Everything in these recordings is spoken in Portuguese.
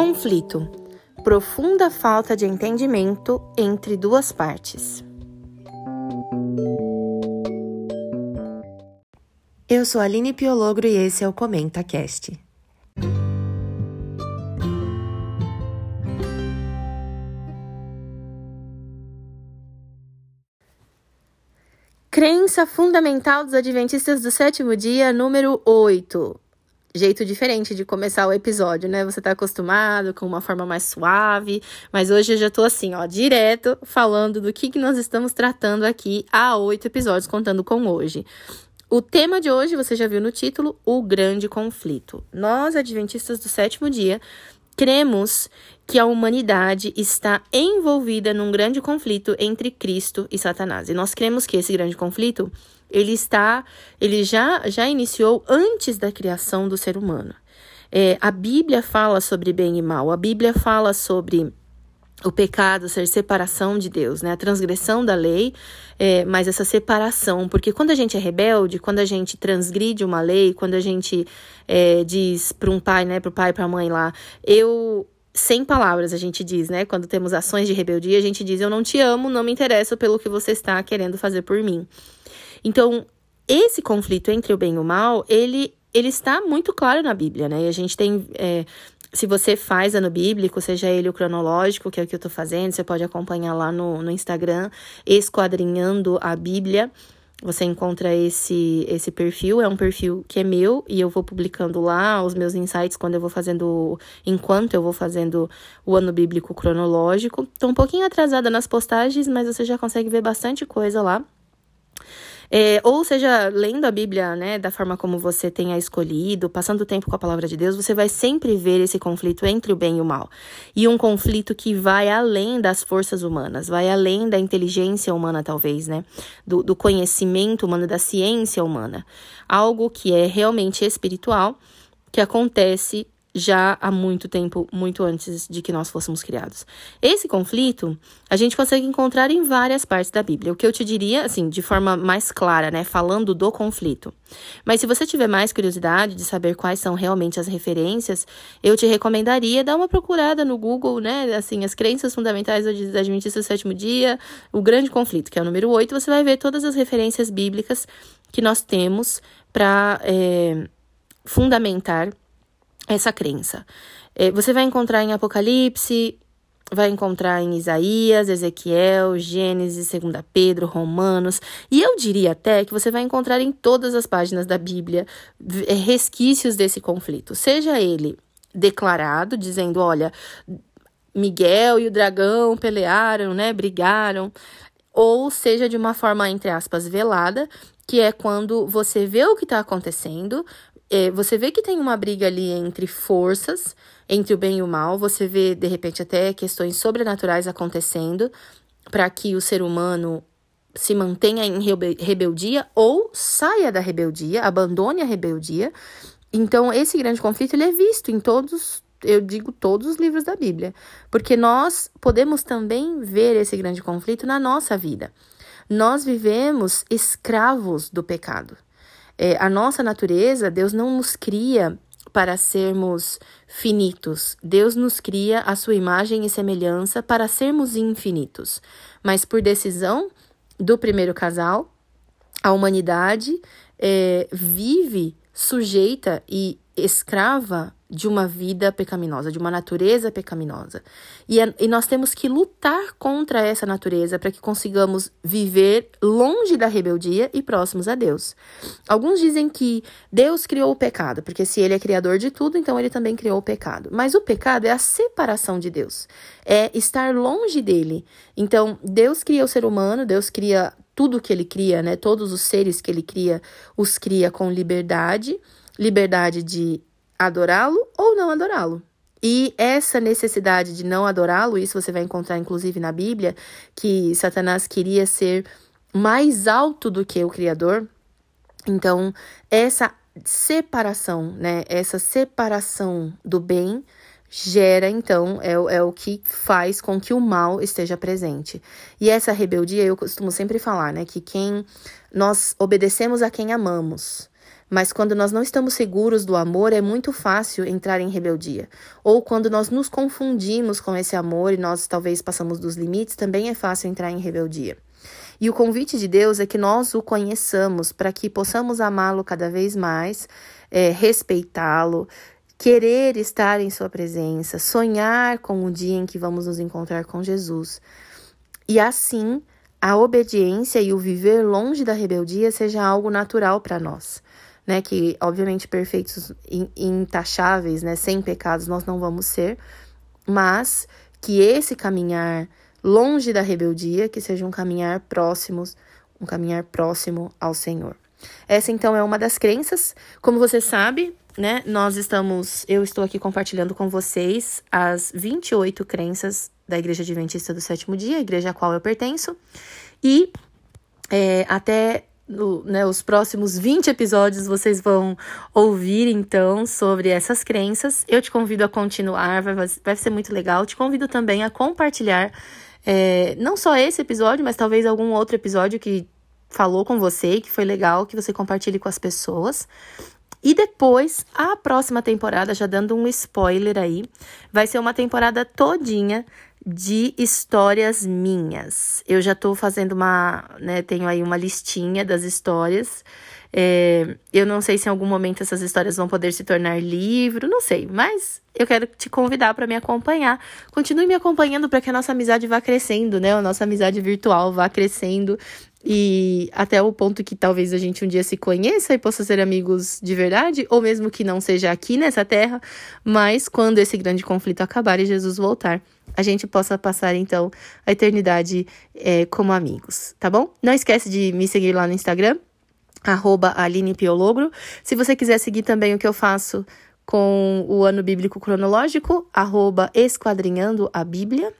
Conflito profunda falta de entendimento entre duas partes. Eu sou Aline Piologro e esse é o Comenta Cast. Crença fundamental dos Adventistas do sétimo dia, número 8 jeito diferente de começar o episódio, né? Você tá acostumado com uma forma mais suave, mas hoje eu já tô assim, ó, direto falando do que, que nós estamos tratando aqui há oito episódios, contando com hoje. O tema de hoje, você já viu no título, o grande conflito. Nós, adventistas do sétimo dia, cremos que a humanidade está envolvida num grande conflito entre Cristo e Satanás. E nós cremos que esse grande conflito ele está, ele já, já iniciou antes da criação do ser humano. É, a Bíblia fala sobre bem e mal, a Bíblia fala sobre o pecado ser separação de Deus, né? A transgressão da lei, é, mas essa separação, porque quando a gente é rebelde, quando a gente transgride uma lei, quando a gente é, diz para um pai, né, para o pai, para a mãe lá, eu sem palavras a gente diz, né? Quando temos ações de rebeldia, a gente diz: Eu não te amo, não me interesso pelo que você está querendo fazer por mim. Então, esse conflito entre o bem e o mal, ele, ele está muito claro na Bíblia, né? E a gente tem. É, se você faz ano bíblico, seja ele o cronológico, que é o que eu tô fazendo, você pode acompanhar lá no, no Instagram, esquadrinhando a Bíblia. Você encontra esse esse perfil, é um perfil que é meu e eu vou publicando lá os meus insights quando eu vou fazendo, enquanto eu vou fazendo o ano bíblico cronológico. Tô um pouquinho atrasada nas postagens, mas você já consegue ver bastante coisa lá. É, ou seja, lendo a Bíblia, né, da forma como você tenha escolhido, passando tempo com a palavra de Deus, você vai sempre ver esse conflito entre o bem e o mal. E um conflito que vai além das forças humanas, vai além da inteligência humana, talvez, né, do, do conhecimento humano, da ciência humana. Algo que é realmente espiritual, que acontece já há muito tempo, muito antes de que nós fôssemos criados. Esse conflito a gente consegue encontrar em várias partes da Bíblia. O que eu te diria, assim, de forma mais clara, né, falando do conflito. Mas se você tiver mais curiosidade de saber quais são realmente as referências, eu te recomendaria dar uma procurada no Google, né, assim, as crenças fundamentais da Adventista do Sétimo Dia, o grande conflito, que é o número 8, você vai ver todas as referências bíblicas que nós temos para é, fundamentar essa crença. É, você vai encontrar em Apocalipse, vai encontrar em Isaías, Ezequiel, Gênesis, 2 Pedro, Romanos, e eu diria até que você vai encontrar em todas as páginas da Bíblia é, resquícios desse conflito, seja ele declarado, dizendo, olha, Miguel e o dragão pelearam, né, brigaram, ou seja de uma forma entre aspas velada, que é quando você vê o que está acontecendo, é, você vê que tem uma briga ali entre forças, entre o bem e o mal, você vê, de repente, até questões sobrenaturais acontecendo para que o ser humano se mantenha em rebeldia ou saia da rebeldia, abandone a rebeldia. Então, esse grande conflito ele é visto em todos, eu digo todos os livros da Bíblia, porque nós podemos também ver esse grande conflito na nossa vida. Nós vivemos escravos do pecado. É, a nossa natureza, Deus não nos cria para sermos finitos. Deus nos cria a sua imagem e semelhança para sermos infinitos. Mas por decisão do primeiro casal, a humanidade é, vive sujeita e escrava de uma vida pecaminosa, de uma natureza pecaminosa. E, é, e nós temos que lutar contra essa natureza para que consigamos viver longe da rebeldia e próximos a Deus. Alguns dizem que Deus criou o pecado, porque se ele é criador de tudo, então ele também criou o pecado. Mas o pecado é a separação de Deus, é estar longe dele. Então, Deus cria o ser humano, Deus cria tudo que ele cria, né? Todos os seres que ele cria, os cria com liberdade liberdade de adorá-lo ou não adorá-lo. E essa necessidade de não adorá-lo, isso você vai encontrar inclusive na Bíblia, que Satanás queria ser mais alto do que o Criador. Então, essa separação, né? Essa separação do bem gera, então, é, é o que faz com que o mal esteja presente. E essa rebeldia, eu costumo sempre falar, né? Que quem nós obedecemos a quem amamos. Mas quando nós não estamos seguros do amor, é muito fácil entrar em rebeldia. Ou quando nós nos confundimos com esse amor e nós talvez passamos dos limites, também é fácil entrar em rebeldia. E o convite de Deus é que nós o conheçamos para que possamos amá-lo cada vez mais, é, respeitá-lo, querer estar em Sua presença, sonhar com o dia em que vamos nos encontrar com Jesus. E assim, a obediência e o viver longe da rebeldia seja algo natural para nós né? Que, obviamente, perfeitos, intacháveis, né? Sem pecados nós não vamos ser, mas que esse caminhar longe da rebeldia, que seja um caminhar próximos, um caminhar próximo ao Senhor. Essa então é uma das crenças. Como você sabe, né? Nós estamos, eu estou aqui compartilhando com vocês as 28 crenças da Igreja Adventista do Sétimo Dia, a igreja a qual eu pertenço. E é, até no, né, os próximos 20 episódios vocês vão ouvir então sobre essas crenças. Eu te convido a continuar, vai, vai ser muito legal. Te convido também a compartilhar é, não só esse episódio, mas talvez algum outro episódio que falou com você, que foi legal, que você compartilhe com as pessoas. E depois, a próxima temporada, já dando um spoiler aí, vai ser uma temporada todinha de histórias minhas. Eu já tô fazendo uma, né, tenho aí uma listinha das histórias. É, eu não sei se em algum momento essas histórias vão poder se tornar livro, não sei, mas eu quero te convidar para me acompanhar. Continue me acompanhando para que a nossa amizade vá crescendo, né? A nossa amizade virtual vá crescendo e até o ponto que talvez a gente um dia se conheça e possa ser amigos de verdade, ou mesmo que não seja aqui nessa terra, mas quando esse grande conflito acabar e Jesus voltar, a gente possa passar então a eternidade é, como amigos, tá bom? Não esquece de me seguir lá no Instagram, arroba Aline Piologro. Se você quiser seguir também o que eu faço com o ano bíblico cronológico, arroba Esquadrinhando a Bíblia.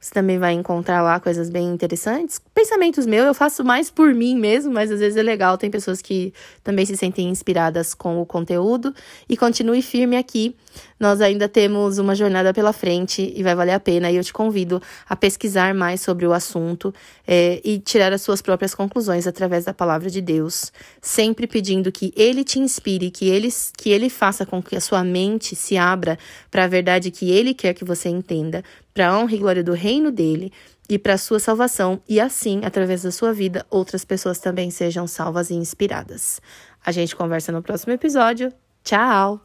Você também vai encontrar lá coisas bem interessantes. Pensamentos meus, eu faço mais por mim mesmo, mas às vezes é legal. Tem pessoas que também se sentem inspiradas com o conteúdo. E continue firme aqui. Nós ainda temos uma jornada pela frente e vai valer a pena. E eu te convido a pesquisar mais sobre o assunto é, e tirar as suas próprias conclusões através da palavra de Deus. Sempre pedindo que Ele te inspire, que Ele, que ele faça com que a sua mente se abra para a verdade que Ele quer que você entenda, para a honra e glória do reino dele e para a sua salvação, e assim, através da sua vida, outras pessoas também sejam salvas e inspiradas. A gente conversa no próximo episódio. Tchau!